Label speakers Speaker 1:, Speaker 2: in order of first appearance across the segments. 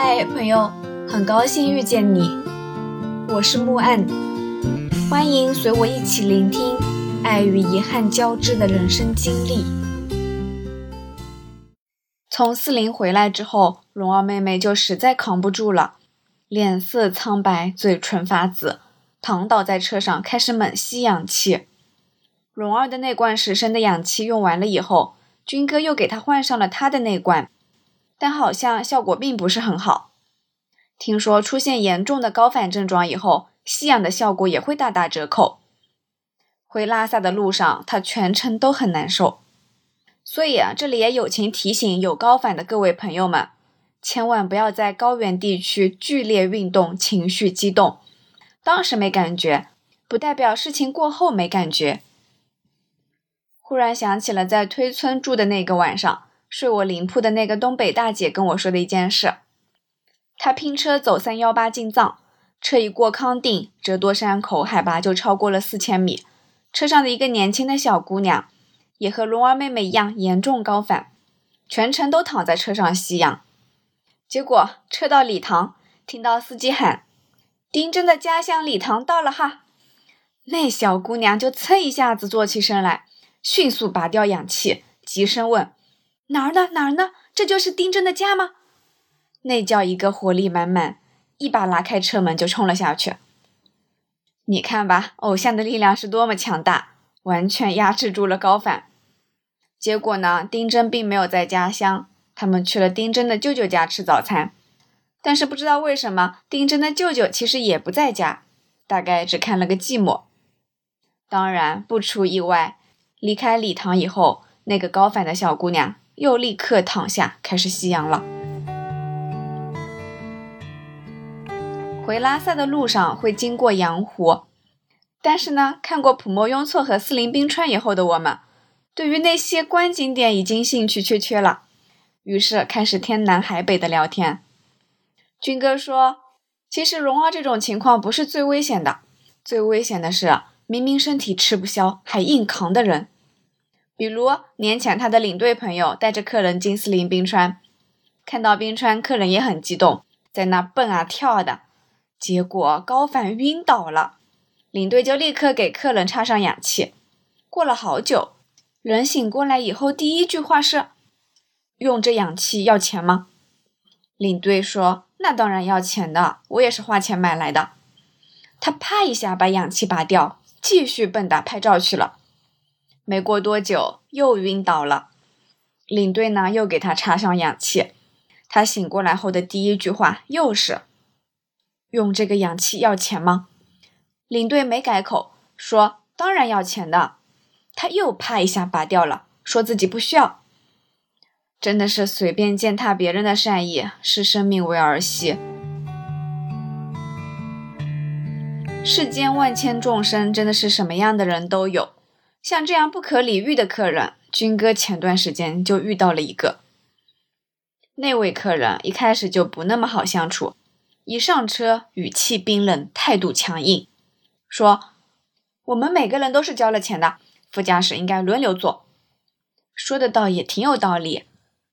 Speaker 1: 嗨，朋友，很高兴遇见你，我是木岸，欢迎随我一起聆听爱与遗憾交织的人生经历。从四零回来之后，蓉儿妹妹就实在扛不住了，脸色苍白，嘴唇发紫，躺倒在车上开始猛吸氧气。蓉儿的那罐十升的氧气用完了以后，军哥又给她换上了他的那罐。但好像效果并不是很好。听说出现严重的高反症状以后，吸氧的效果也会大打折扣。回拉萨的路上，他全程都很难受。所以啊，这里也友情提醒有高反的各位朋友们，千万不要在高原地区剧烈运动，情绪激动。当时没感觉，不代表事情过后没感觉。忽然想起了在推村住的那个晚上。睡我邻铺的那个东北大姐跟我说的一件事：她拼车走三幺八进藏，车一过康定折多山口，海拔就超过了四千米。车上的一个年轻的小姑娘，也和蓉儿妹妹一样严重高反，全程都躺在车上吸氧。结果车到理塘，听到司机喊：“丁真的家乡理塘到了哈！”那小姑娘就噌一下子坐起身来，迅速拔掉氧气，急声问。哪儿呢？哪儿呢？这就是丁真的家吗？那叫一个活力满满，一把拉开车门就冲了下去。你看吧，偶像的力量是多么强大，完全压制住了高反。结果呢，丁真并没有在家乡，他们去了丁真的舅舅家吃早餐。但是不知道为什么，丁真的舅舅其实也不在家，大概只看了个寂寞。当然，不出意外，离开礼堂以后，那个高反的小姑娘。又立刻躺下开始吸氧了。回拉萨的路上会经过羊湖，但是呢，看过普莫雍措和四邻冰川以后的我们，对于那些观景点已经兴趣缺缺了，于是开始天南海北的聊天。军哥说，其实蓉儿这种情况不是最危险的，最危险的是明明身体吃不消还硬扛的人。比如年前，他的领队朋友带着客人进四林冰川，看到冰川，客人也很激动，在那蹦啊跳的，结果高反晕倒了，领队就立刻给客人插上氧气。过了好久，人醒过来以后，第一句话是：“用这氧气要钱吗？”领队说：“那当然要钱的，我也是花钱买来的。”他啪一下把氧气拔掉，继续蹦跶拍照去了。没过多久，又晕倒了。领队呢，又给他插上氧气。他醒过来后的第一句话又是：“用这个氧气要钱吗？”领队没改口，说：“当然要钱的。”他又啪一下拔掉了，说自己不需要。真的是随便践踏别人的善意，视生命为儿戏。世间万千众生，真的是什么样的人都有。像这样不可理喻的客人，军哥前段时间就遇到了一个。那位客人一开始就不那么好相处，一上车语气冰冷，态度强硬，说：“我们每个人都是交了钱的，副驾驶应该轮流坐。”说的倒也挺有道理，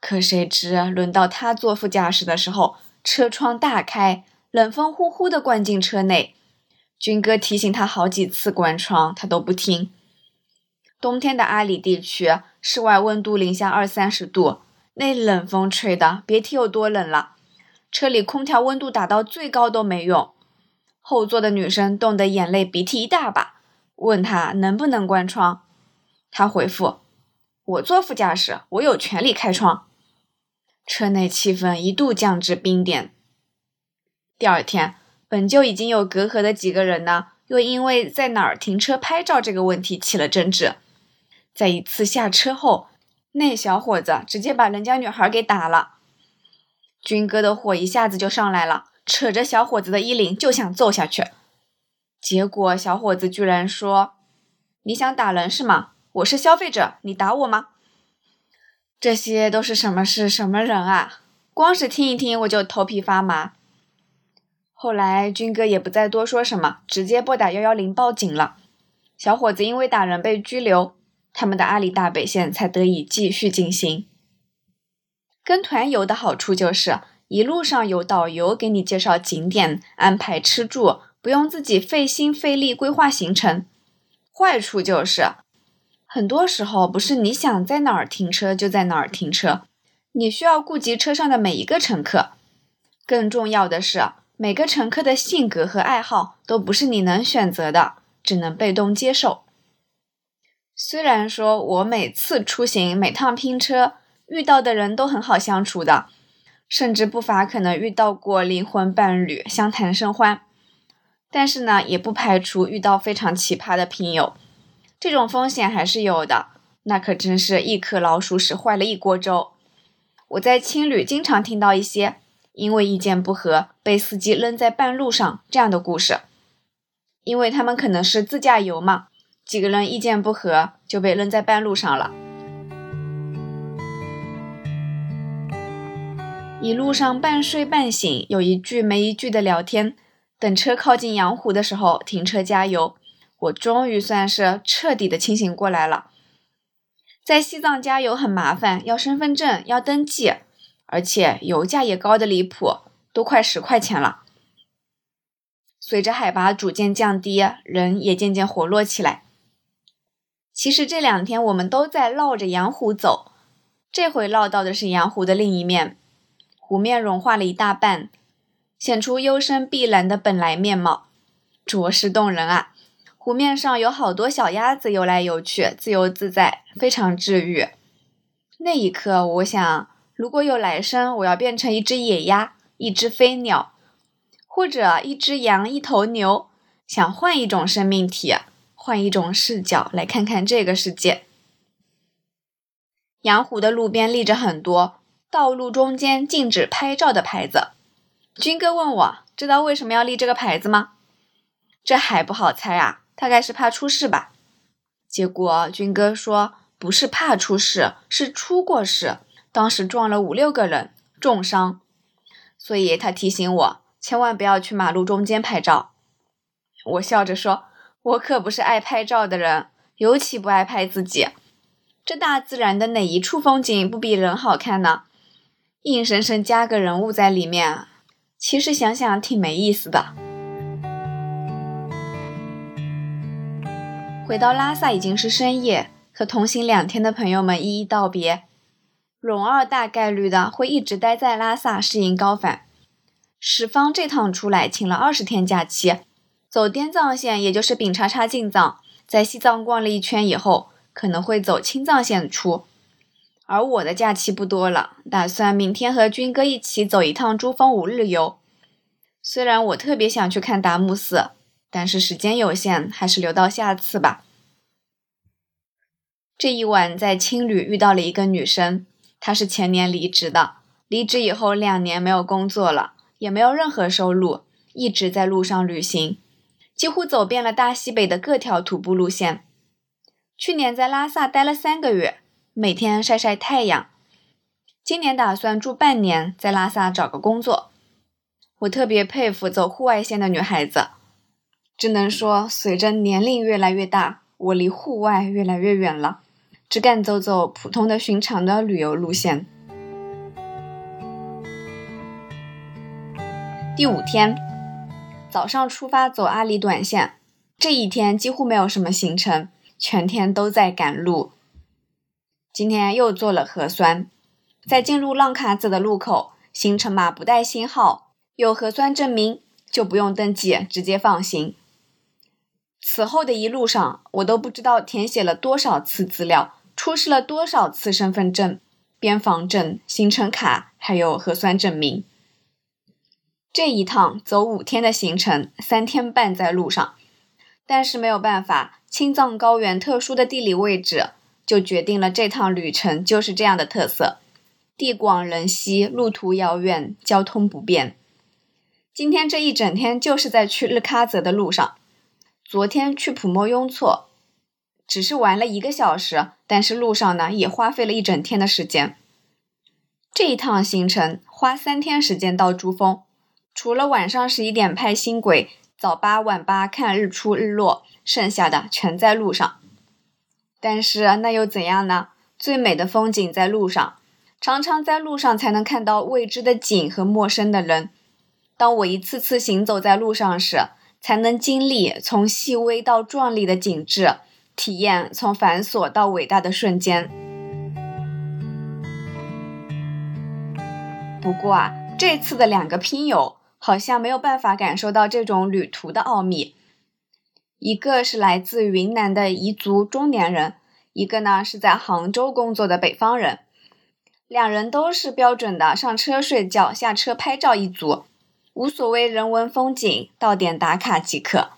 Speaker 1: 可谁知轮到他坐副驾驶的时候，车窗大开，冷风呼呼的灌进车内。军哥提醒他好几次关窗，他都不听。冬天的阿里地区，室外温度零下二三十度，那冷风吹的，别提有多冷了。车里空调温度打到最高都没用。后座的女生冻得眼泪鼻涕一大把，问他能不能关窗，他回复：“我坐副驾驶，我有权利开窗。”车内气氛一度降至冰点。第二天，本就已经有隔阂的几个人呢，又因为在哪儿停车拍照这个问题起了争执。在一次下车后，那小伙子直接把人家女孩给打了。军哥的火一下子就上来了，扯着小伙子的衣领就想揍下去。结果小伙子居然说：“你想打人是吗？我是消费者，你打我吗？”这些都是什么事？什么人啊？光是听一听我就头皮发麻。后来军哥也不再多说什么，直接拨打幺幺零报警了。小伙子因为打人被拘留。他们的阿里大北线才得以继续进行。跟团游的好处就是一路上有导游给你介绍景点、安排吃住，不用自己费心费力规划行程。坏处就是，很多时候不是你想在哪儿停车就在哪儿停车，你需要顾及车上的每一个乘客。更重要的是，每个乘客的性格和爱好都不是你能选择的，只能被动接受。虽然说我每次出行、每趟拼车遇到的人都很好相处的，甚至不乏可能遇到过灵魂伴侣，相谈甚欢，但是呢，也不排除遇到非常奇葩的拼友，这种风险还是有的。那可真是一颗老鼠屎坏了一锅粥。我在青旅经常听到一些因为意见不合被司机扔在半路上这样的故事，因为他们可能是自驾游嘛。几个人意见不合，就被扔在半路上了。一路上半睡半醒，有一句没一句的聊天。等车靠近阳湖的时候，停车加油。我终于算是彻底的清醒过来了。在西藏加油很麻烦，要身份证，要登记，而且油价也高的离谱，都快十块钱了。随着海拔逐渐降低，人也渐渐活络起来。其实这两天我们都在绕着羊湖走，这回绕到的是羊湖的另一面，湖面融化了一大半，显出幽深碧蓝的本来面貌，着实动人啊！湖面上有好多小鸭子游来游去，自由自在，非常治愈。那一刻，我想，如果有来生，我要变成一只野鸭，一只飞鸟，或者一只羊，一头牛，想换一种生命体。换一种视角来看看这个世界。阳湖的路边立着很多道路中间禁止拍照的牌子。军哥问我，知道为什么要立这个牌子吗？这还不好猜啊，大概是怕出事吧。结果军哥说，不是怕出事，是出过事，当时撞了五六个人，重伤。所以他提醒我，千万不要去马路中间拍照。我笑着说。我可不是爱拍照的人，尤其不爱拍自己。这大自然的哪一处风景不比人好看呢？硬生生加个人物在里面，其实想想挺没意思的。回到拉萨已经是深夜，和同行两天的朋友们一一道别。蓉儿大概率的会一直待在拉萨适应高反。十方这趟出来请了二十天假期。走滇藏线，也就是丙察察进藏，在西藏逛了一圈以后，可能会走青藏线出。而我的假期不多了，打算明天和军哥一起走一趟珠峰五日游。虽然我特别想去看达木寺，但是时间有限，还是留到下次吧。这一晚在青旅遇到了一个女生，她是前年离职的，离职以后两年没有工作了，也没有任何收入，一直在路上旅行。几乎走遍了大西北的各条徒步路线。去年在拉萨待了三个月，每天晒晒太阳。今年打算住半年，在拉萨找个工作。我特别佩服走户外线的女孩子。只能说，随着年龄越来越大，我离户外越来越远了，只敢走走普通的、寻常的旅游路线。第五天。早上出发走阿里短线，这一天几乎没有什么行程，全天都在赶路。今天又做了核酸，在进入浪卡子的路口，行程码不带星号，有核酸证明就不用登记，直接放行。此后的一路上，我都不知道填写了多少次资料，出示了多少次身份证、边防证、行程卡，还有核酸证明。这一趟走五天的行程，三天半在路上，但是没有办法，青藏高原特殊的地理位置就决定了这趟旅程就是这样的特色：地广人稀，路途遥远，交通不便。今天这一整天就是在去日喀则的路上，昨天去普莫雍措，只是玩了一个小时，但是路上呢也花费了一整天的时间。这一趟行程花三天时间到珠峰。除了晚上十一点拍星轨，早八晚八看日出日落，剩下的全在路上。但是那又怎样呢？最美的风景在路上，常常在路上才能看到未知的景和陌生的人。当我一次次行走在路上时，才能经历从细微到壮丽的景致，体验从繁琐到伟大的瞬间。不过啊，这次的两个拼友好像没有办法感受到这种旅途的奥秘。一个是来自云南的彝族中年人，一个呢是在杭州工作的北方人。两人都是标准的上车睡觉、下车拍照一族，无所谓人文风景，到点打卡即可。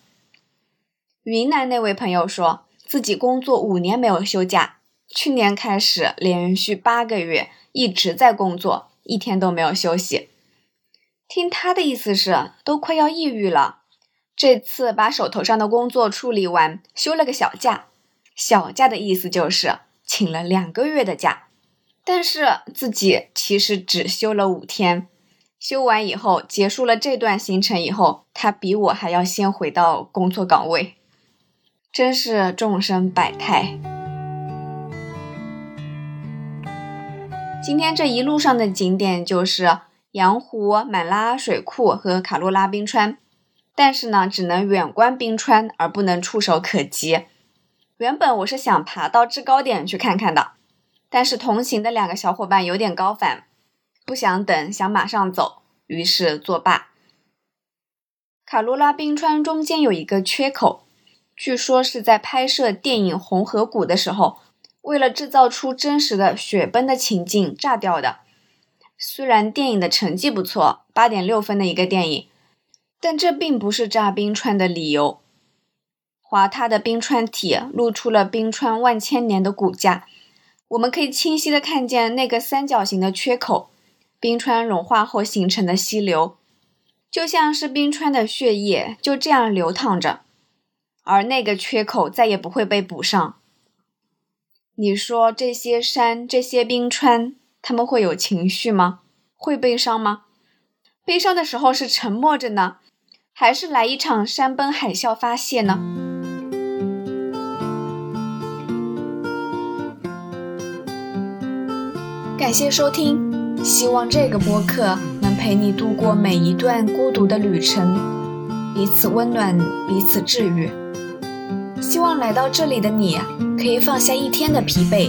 Speaker 1: 云南那位朋友说自己工作五年没有休假，去年开始连续八个月一直在工作。一天都没有休息，听他的意思是都快要抑郁了。这次把手头上的工作处理完，休了个小假。小假的意思就是请了两个月的假，但是自己其实只休了五天。休完以后，结束了这段行程以后，他比我还要先回到工作岗位，真是众生百态。今天这一路上的景点就是羊湖、满拉水库和卡罗拉冰川，但是呢，只能远观冰川，而不能触手可及。原本我是想爬到制高点去看看的，但是同行的两个小伙伴有点高反，不想等，想马上走，于是作罢。卡罗拉冰川中间有一个缺口，据说是在拍摄电影《红河谷》的时候。为了制造出真实的雪崩的情境，炸掉的。虽然电影的成绩不错，八点六分的一个电影，但这并不是炸冰川的理由。滑塌的冰川体露出了冰川万千年的骨架，我们可以清晰的看见那个三角形的缺口，冰川融化后形成的溪流，就像是冰川的血液就这样流淌着，而那个缺口再也不会被补上。你说这些山、这些冰川，他们会有情绪吗？会悲伤吗？悲伤的时候是沉默着呢，还是来一场山崩海啸发泄呢？感谢收听，希望这个播客能陪你度过每一段孤独的旅程，彼此温暖，彼此治愈。希望来到这里的你。可以放下一天的疲惫，